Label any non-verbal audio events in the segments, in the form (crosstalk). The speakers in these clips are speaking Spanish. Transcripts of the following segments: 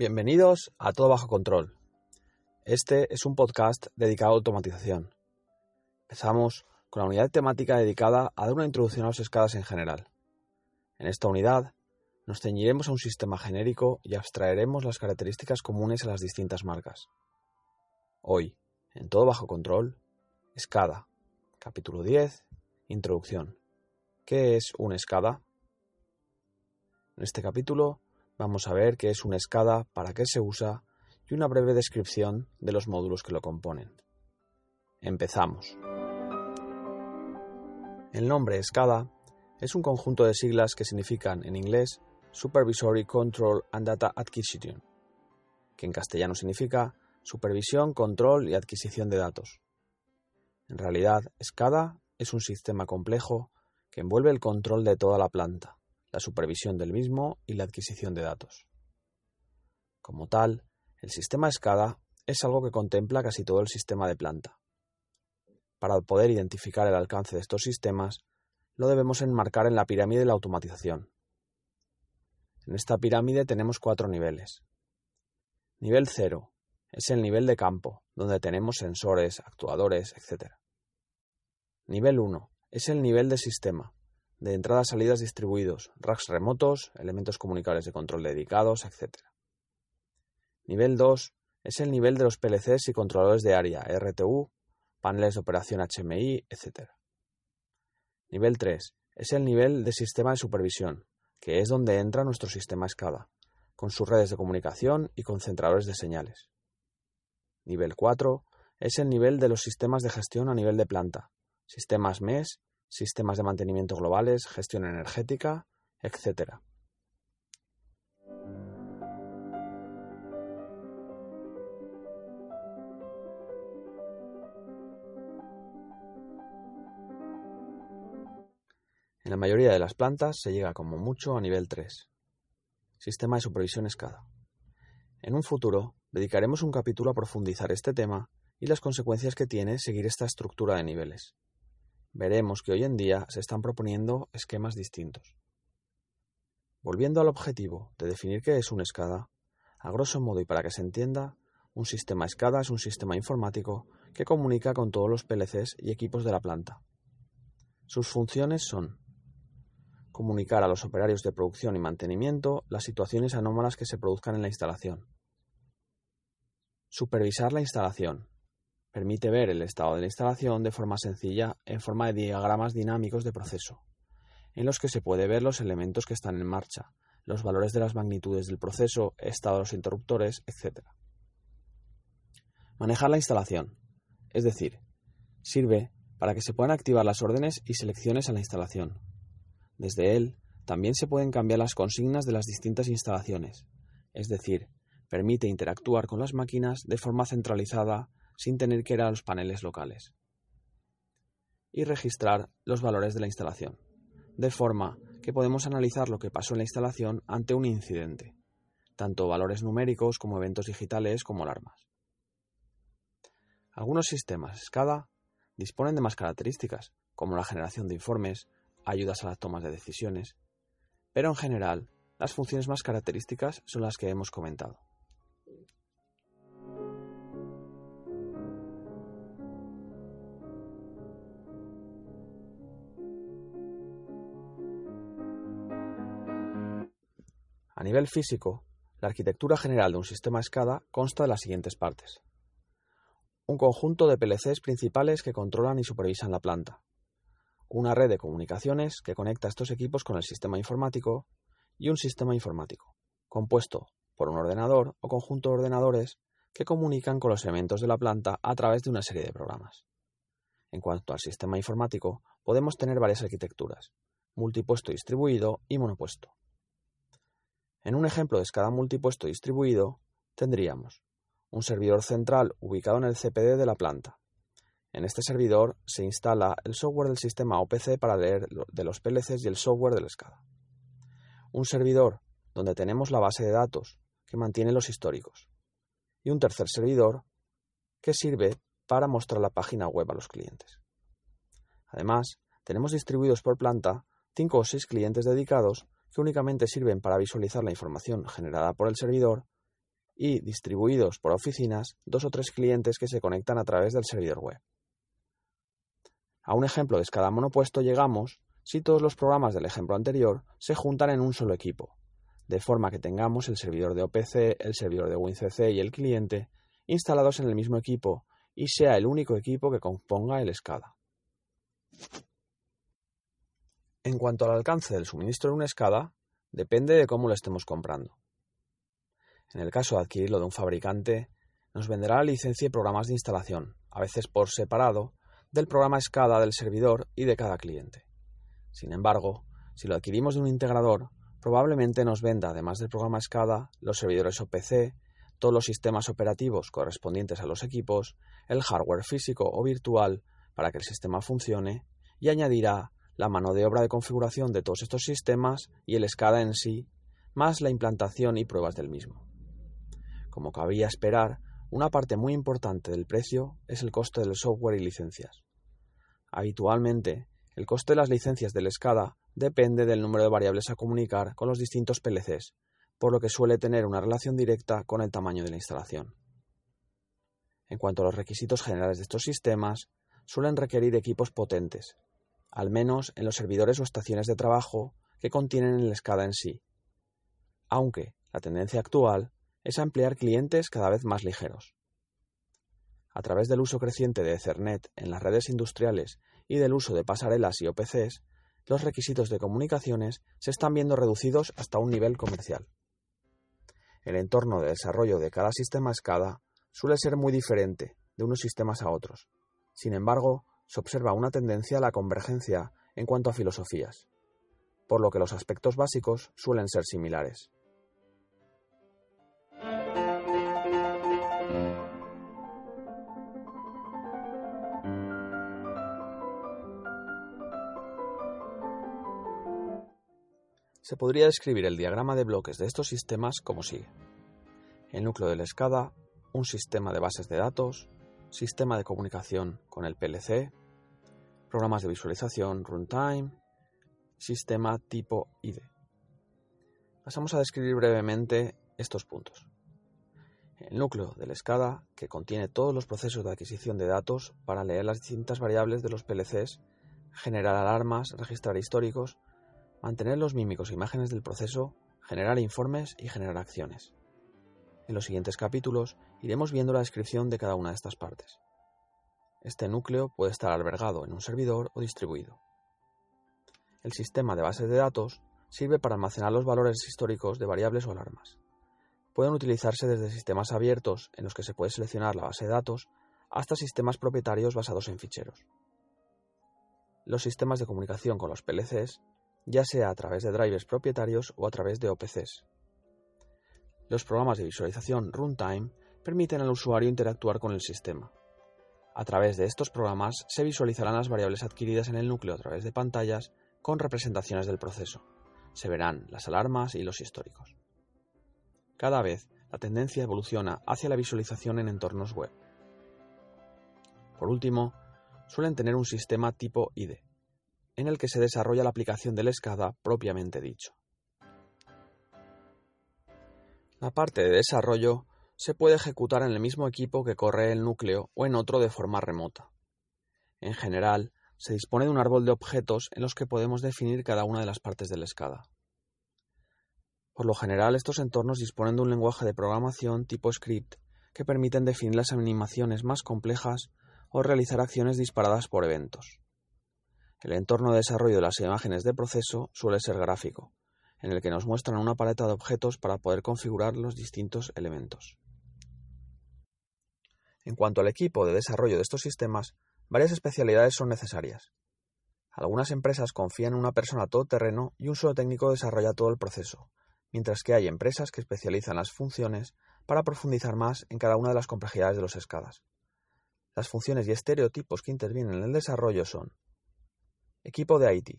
Bienvenidos a Todo Bajo Control. Este es un podcast dedicado a automatización. Empezamos con la unidad temática dedicada a dar una introducción a las escadas en general. En esta unidad nos ceñiremos a un sistema genérico y abstraeremos las características comunes a las distintas marcas. Hoy, en Todo Bajo Control, escada. Capítulo 10. Introducción. ¿Qué es una escada? En este capítulo vamos a ver qué es una escada, para qué se usa y una breve descripción de los módulos que lo componen. Empezamos. El nombre escada es un conjunto de siglas que significan en inglés Supervisory Control and Data Acquisition, que en castellano significa supervisión, control y adquisición de datos. En realidad, SCADA es un sistema complejo que envuelve el control de toda la planta, la supervisión del mismo y la adquisición de datos. Como tal, el sistema SCADA es algo que contempla casi todo el sistema de planta. Para poder identificar el alcance de estos sistemas, lo debemos enmarcar en la pirámide de la automatización. En esta pirámide tenemos cuatro niveles. Nivel 0 es el nivel de campo, donde tenemos sensores, actuadores, etc. Nivel 1 es el nivel de sistema, de entradas-salidas distribuidos, racks remotos, elementos comunicables de control dedicados, etc. Nivel 2 es el nivel de los PLCs y controladores de área, RTU, paneles de operación HMI, etc. Nivel 3 es el nivel de sistema de supervisión, que es donde entra nuestro sistema SCADA, con sus redes de comunicación y concentradores de señales. Nivel 4 es el nivel de los sistemas de gestión a nivel de planta, sistemas MES sistemas de mantenimiento globales, gestión energética, etc. En la mayoría de las plantas se llega como mucho a nivel 3. Sistema de supervisión SCADA. En un futuro dedicaremos un capítulo a profundizar este tema y las consecuencias que tiene seguir esta estructura de niveles veremos que hoy en día se están proponiendo esquemas distintos. Volviendo al objetivo de definir qué es un SCADA, a grosso modo y para que se entienda, un sistema SCADA es un sistema informático que comunica con todos los PLCs y equipos de la planta. Sus funciones son comunicar a los operarios de producción y mantenimiento las situaciones anómalas que se produzcan en la instalación, supervisar la instalación, Permite ver el estado de la instalación de forma sencilla en forma de diagramas dinámicos de proceso, en los que se puede ver los elementos que están en marcha, los valores de las magnitudes del proceso, estado de los interruptores, etc. Manejar la instalación, es decir, sirve para que se puedan activar las órdenes y selecciones a la instalación. Desde él también se pueden cambiar las consignas de las distintas instalaciones, es decir, permite interactuar con las máquinas de forma centralizada sin tener que ir a los paneles locales. Y registrar los valores de la instalación, de forma que podemos analizar lo que pasó en la instalación ante un incidente, tanto valores numéricos como eventos digitales como alarmas. Algunos sistemas SCADA disponen de más características, como la generación de informes, ayudas a las tomas de decisiones, pero en general las funciones más características son las que hemos comentado. A nivel físico, la arquitectura general de un sistema SCADA consta de las siguientes partes. Un conjunto de PLCs principales que controlan y supervisan la planta. Una red de comunicaciones que conecta estos equipos con el sistema informático y un sistema informático, compuesto por un ordenador o conjunto de ordenadores que comunican con los elementos de la planta a través de una serie de programas. En cuanto al sistema informático, podemos tener varias arquitecturas, multipuesto distribuido y monopuesto. En un ejemplo de escala multipuesto distribuido, tendríamos un servidor central ubicado en el CPD de la planta. En este servidor se instala el software del sistema OPC para leer de los PLCs y el software del SCADA. Un servidor donde tenemos la base de datos que mantiene los históricos. Y un tercer servidor que sirve para mostrar la página web a los clientes. Además, tenemos distribuidos por planta cinco o seis clientes dedicados que únicamente sirven para visualizar la información generada por el servidor y, distribuidos por oficinas, dos o tres clientes que se conectan a través del servidor web. A un ejemplo de escala monopuesto llegamos si todos los programas del ejemplo anterior se juntan en un solo equipo, de forma que tengamos el servidor de OPC, el servidor de WinCC y el cliente instalados en el mismo equipo y sea el único equipo que componga el SCADA. En cuanto al alcance del suministro de un SCADA, depende de cómo lo estemos comprando. En el caso de adquirirlo de un fabricante, nos venderá la licencia y programas de instalación, a veces por separado, del programa SCADA del servidor y de cada cliente. Sin embargo, si lo adquirimos de un integrador, probablemente nos venda, además del programa SCADA, los servidores OPC, todos los sistemas operativos correspondientes a los equipos, el hardware físico o virtual para que el sistema funcione, y añadirá la mano de obra de configuración de todos estos sistemas y el SCADA en sí, más la implantación y pruebas del mismo. Como cabría esperar, una parte muy importante del precio es el coste del software y licencias. Habitualmente, el coste de las licencias del SCADA depende del número de variables a comunicar con los distintos PLCs, por lo que suele tener una relación directa con el tamaño de la instalación. En cuanto a los requisitos generales de estos sistemas, suelen requerir equipos potentes, al menos en los servidores o estaciones de trabajo que contienen el SCADA en sí, aunque la tendencia actual es ampliar clientes cada vez más ligeros. A través del uso creciente de Ethernet en las redes industriales y del uso de pasarelas y OPCs, los requisitos de comunicaciones se están viendo reducidos hasta un nivel comercial. El entorno de desarrollo de cada sistema SCADA suele ser muy diferente de unos sistemas a otros. Sin embargo, se observa una tendencia a la convergencia en cuanto a filosofías, por lo que los aspectos básicos suelen ser similares. Se podría describir el diagrama de bloques de estos sistemas como sigue. El núcleo de la SCADA, un sistema de bases de datos, sistema de comunicación con el PLC, programas de visualización, runtime, sistema tipo ID. Pasamos a describir brevemente estos puntos. El núcleo del SCADA, que contiene todos los procesos de adquisición de datos para leer las distintas variables de los PLCs, generar alarmas, registrar históricos, mantener los mímicos e imágenes del proceso, generar informes y generar acciones. En los siguientes capítulos iremos viendo la descripción de cada una de estas partes. Este núcleo puede estar albergado en un servidor o distribuido. El sistema de bases de datos sirve para almacenar los valores históricos de variables o alarmas. Pueden utilizarse desde sistemas abiertos en los que se puede seleccionar la base de datos hasta sistemas propietarios basados en ficheros. Los sistemas de comunicación con los PLCs ya sea a través de drivers propietarios o a través de OPCs. Los programas de visualización runtime permiten al usuario interactuar con el sistema. A través de estos programas se visualizarán las variables adquiridas en el núcleo a través de pantallas con representaciones del proceso. Se verán las alarmas y los históricos. Cada vez la tendencia evoluciona hacia la visualización en entornos web. Por último, suelen tener un sistema tipo IDE, en el que se desarrolla la aplicación del SCADA propiamente dicho. La parte de desarrollo se puede ejecutar en el mismo equipo que corre el núcleo o en otro de forma remota. En general, se dispone de un árbol de objetos en los que podemos definir cada una de las partes del SCADA. Por lo general, estos entornos disponen de un lenguaje de programación tipo script que permiten definir las animaciones más complejas o realizar acciones disparadas por eventos. El entorno de desarrollo de las imágenes de proceso suele ser gráfico, en el que nos muestran una paleta de objetos para poder configurar los distintos elementos. En cuanto al equipo de desarrollo de estos sistemas, varias especialidades son necesarias. Algunas empresas confían en una persona todoterreno y un solo técnico desarrolla todo el proceso, mientras que hay empresas que especializan las funciones para profundizar más en cada una de las complejidades de los escadas. Las funciones y estereotipos que intervienen en el desarrollo son Equipo de IT.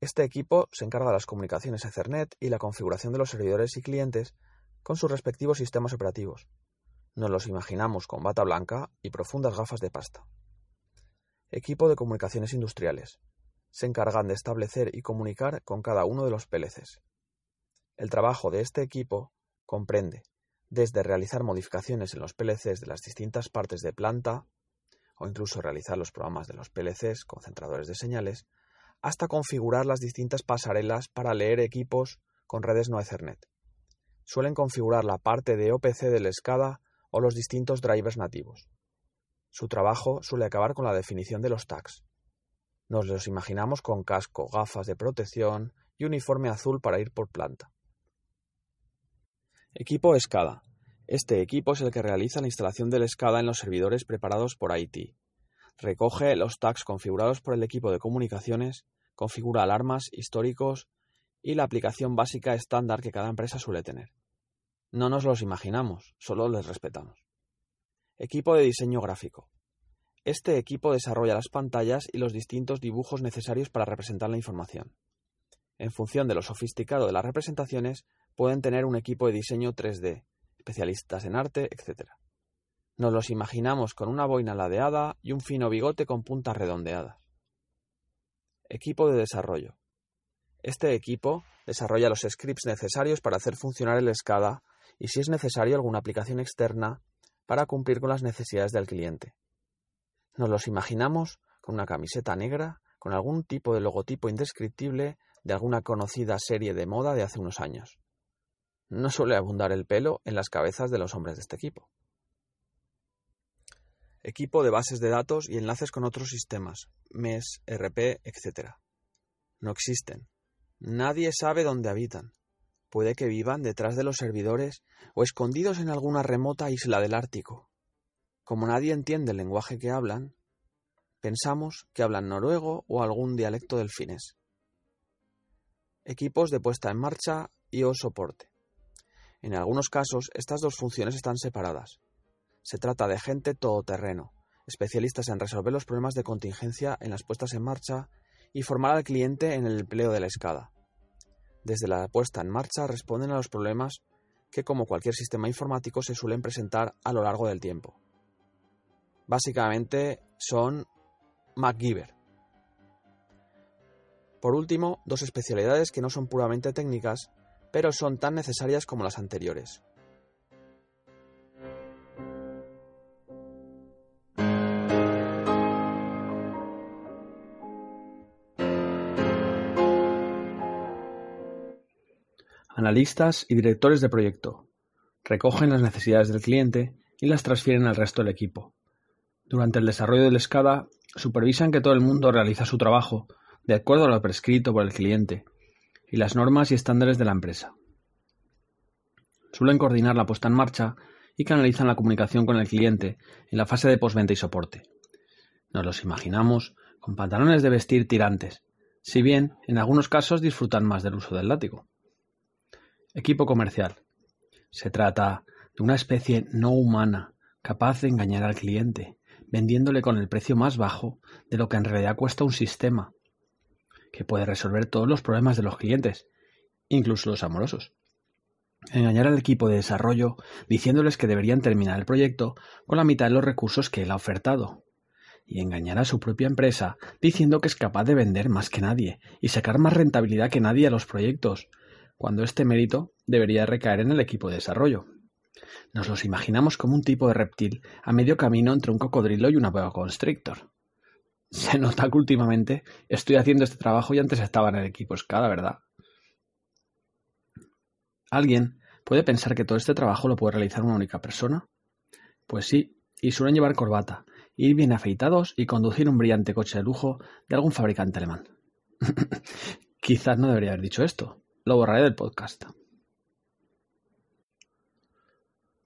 Este equipo se encarga de las comunicaciones Ethernet y la configuración de los servidores y clientes con sus respectivos sistemas operativos. Nos los imaginamos con bata blanca y profundas gafas de pasta. Equipo de comunicaciones industriales. Se encargan de establecer y comunicar con cada uno de los PLCs. El trabajo de este equipo comprende desde realizar modificaciones en los PLCs de las distintas partes de planta, o incluso realizar los programas de los PLCs, concentradores de señales, hasta configurar las distintas pasarelas para leer equipos con redes no Ethernet. Suelen configurar la parte de OPC del SCADA o los distintos drivers nativos. Su trabajo suele acabar con la definición de los tags. Nos los imaginamos con casco, gafas de protección y uniforme azul para ir por planta. Equipo SCADA. Este equipo es el que realiza la instalación del SCADA en los servidores preparados por IT. Recoge los tags configurados por el equipo de comunicaciones, configura alarmas, históricos y la aplicación básica estándar que cada empresa suele tener. No nos los imaginamos, solo les respetamos. Equipo de diseño gráfico. Este equipo desarrolla las pantallas y los distintos dibujos necesarios para representar la información. En función de lo sofisticado de las representaciones, pueden tener un equipo de diseño 3D, especialistas en arte, etc. Nos los imaginamos con una boina ladeada y un fino bigote con puntas redondeadas. Equipo de desarrollo. Este equipo desarrolla los scripts necesarios para hacer funcionar el SCADA y si es necesario alguna aplicación externa para cumplir con las necesidades del cliente. Nos los imaginamos con una camiseta negra, con algún tipo de logotipo indescriptible de alguna conocida serie de moda de hace unos años. No suele abundar el pelo en las cabezas de los hombres de este equipo. Equipo de bases de datos y enlaces con otros sistemas, MES, RP, etc. No existen. Nadie sabe dónde habitan. Puede que vivan detrás de los servidores o escondidos en alguna remota isla del Ártico. Como nadie entiende el lenguaje que hablan, pensamos que hablan noruego o algún dialecto del finés. Equipos de puesta en marcha y o soporte. En algunos casos, estas dos funciones están separadas. Se trata de gente todoterreno, especialistas en resolver los problemas de contingencia en las puestas en marcha y formar al cliente en el empleo de la escada. Desde la puesta en marcha responden a los problemas que, como cualquier sistema informático, se suelen presentar a lo largo del tiempo. Básicamente son MacGyver. Por último, dos especialidades que no son puramente técnicas, pero son tan necesarias como las anteriores. Analistas y directores de proyecto. Recogen las necesidades del cliente y las transfieren al resto del equipo. Durante el desarrollo del SCADA, supervisan que todo el mundo realiza su trabajo de acuerdo a lo prescrito por el cliente y las normas y estándares de la empresa. Suelen coordinar la puesta en marcha y canalizan la comunicación con el cliente en la fase de postventa y soporte. Nos los imaginamos con pantalones de vestir tirantes, si bien en algunos casos disfrutan más del uso del látigo. Equipo comercial. Se trata de una especie no humana capaz de engañar al cliente, vendiéndole con el precio más bajo de lo que en realidad cuesta un sistema, que puede resolver todos los problemas de los clientes, incluso los amorosos. Engañar al equipo de desarrollo diciéndoles que deberían terminar el proyecto con la mitad de los recursos que él ha ofertado. Y engañar a su propia empresa diciendo que es capaz de vender más que nadie y sacar más rentabilidad que nadie a los proyectos, cuando este mérito debería recaer en el equipo de desarrollo. Nos los imaginamos como un tipo de reptil a medio camino entre un cocodrilo y una boa constrictor. Se nota que últimamente estoy haciendo este trabajo y antes estaba en el equipo SCADA, ¿verdad? ¿Alguien puede pensar que todo este trabajo lo puede realizar una única persona? Pues sí, y suelen llevar corbata, ir bien afeitados y conducir un brillante coche de lujo de algún fabricante alemán. (laughs) Quizás no debería haber dicho esto. Lo borraré del podcast.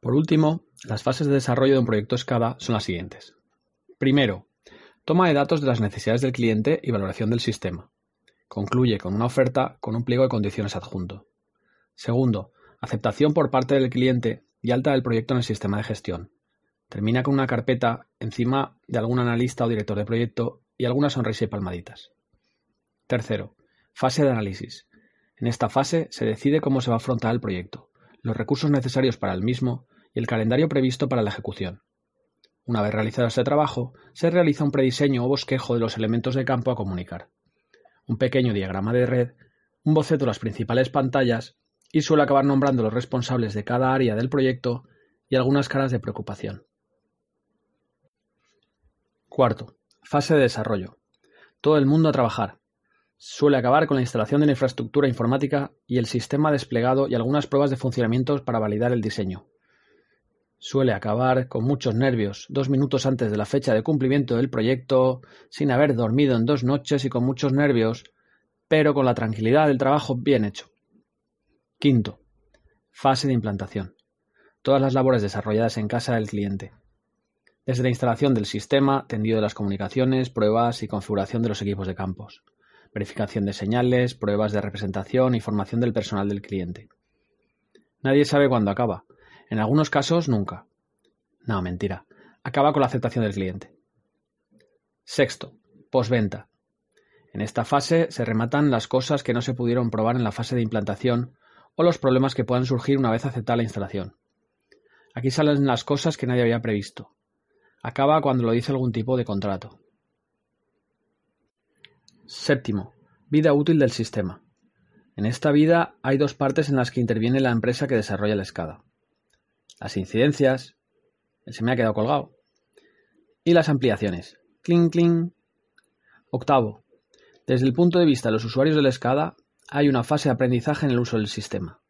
Por último, las fases de desarrollo de un proyecto SCADA son las siguientes. Primero, Toma de datos de las necesidades del cliente y valoración del sistema. Concluye con una oferta con un pliego de condiciones adjunto. Segundo, aceptación por parte del cliente y alta del proyecto en el sistema de gestión. Termina con una carpeta encima de algún analista o director de proyecto y alguna sonrisa y palmaditas. Tercero, fase de análisis. En esta fase se decide cómo se va a afrontar el proyecto, los recursos necesarios para el mismo y el calendario previsto para la ejecución. Una vez realizado este trabajo, se realiza un prediseño o bosquejo de los elementos de campo a comunicar, un pequeño diagrama de red, un boceto de las principales pantallas y suele acabar nombrando los responsables de cada área del proyecto y algunas caras de preocupación. Cuarto, fase de desarrollo. Todo el mundo a trabajar. Suele acabar con la instalación de la infraestructura informática y el sistema desplegado y algunas pruebas de funcionamiento para validar el diseño. Suele acabar con muchos nervios, dos minutos antes de la fecha de cumplimiento del proyecto, sin haber dormido en dos noches y con muchos nervios, pero con la tranquilidad del trabajo bien hecho. Quinto, fase de implantación. Todas las labores desarrolladas en casa del cliente desde la instalación del sistema, tendido de las comunicaciones, pruebas y configuración de los equipos de campos, verificación de señales, pruebas de representación y formación del personal del cliente. Nadie sabe cuándo acaba. En algunos casos, nunca. No, mentira. Acaba con la aceptación del cliente. Sexto, posventa. En esta fase se rematan las cosas que no se pudieron probar en la fase de implantación o los problemas que puedan surgir una vez aceptada la instalación. Aquí salen las cosas que nadie había previsto, Acaba cuando lo dice algún tipo de contrato. Séptimo. Vida útil del sistema. En esta vida hay dos partes en las que interviene la empresa que desarrolla la escada. Las incidencias, se me ha quedado colgado, y las ampliaciones. Cling, cling. Octavo. Desde el punto de vista de los usuarios de la escada, hay una fase de aprendizaje en el uso del sistema,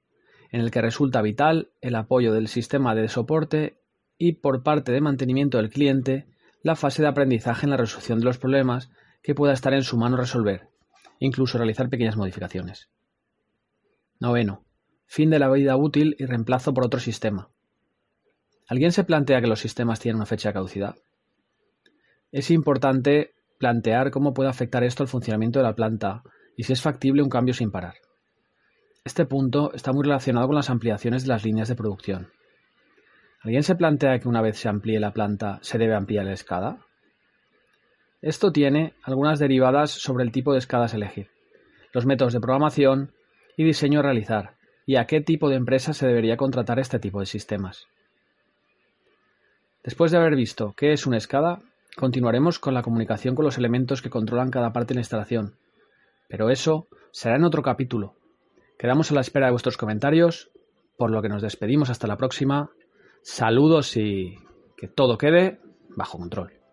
en el que resulta vital el apoyo del sistema de soporte y por parte de mantenimiento del cliente la fase de aprendizaje en la resolución de los problemas que pueda estar en su mano resolver, incluso realizar pequeñas modificaciones. Noveno. Fin de la vida útil y reemplazo por otro sistema. ¿Alguien se plantea que los sistemas tienen una fecha de caducidad? Es importante plantear cómo puede afectar esto al funcionamiento de la planta y si es factible un cambio sin parar. Este punto está muy relacionado con las ampliaciones de las líneas de producción. ¿Alguien se plantea que una vez se amplíe la planta se debe ampliar la escada? Esto tiene algunas derivadas sobre el tipo de escadas a elegir, los métodos de programación y diseño a realizar, y a qué tipo de empresa se debería contratar este tipo de sistemas. Después de haber visto qué es una escada, continuaremos con la comunicación con los elementos que controlan cada parte de la instalación. Pero eso será en otro capítulo. Quedamos a la espera de vuestros comentarios, por lo que nos despedimos hasta la próxima Saludos y que todo quede bajo control.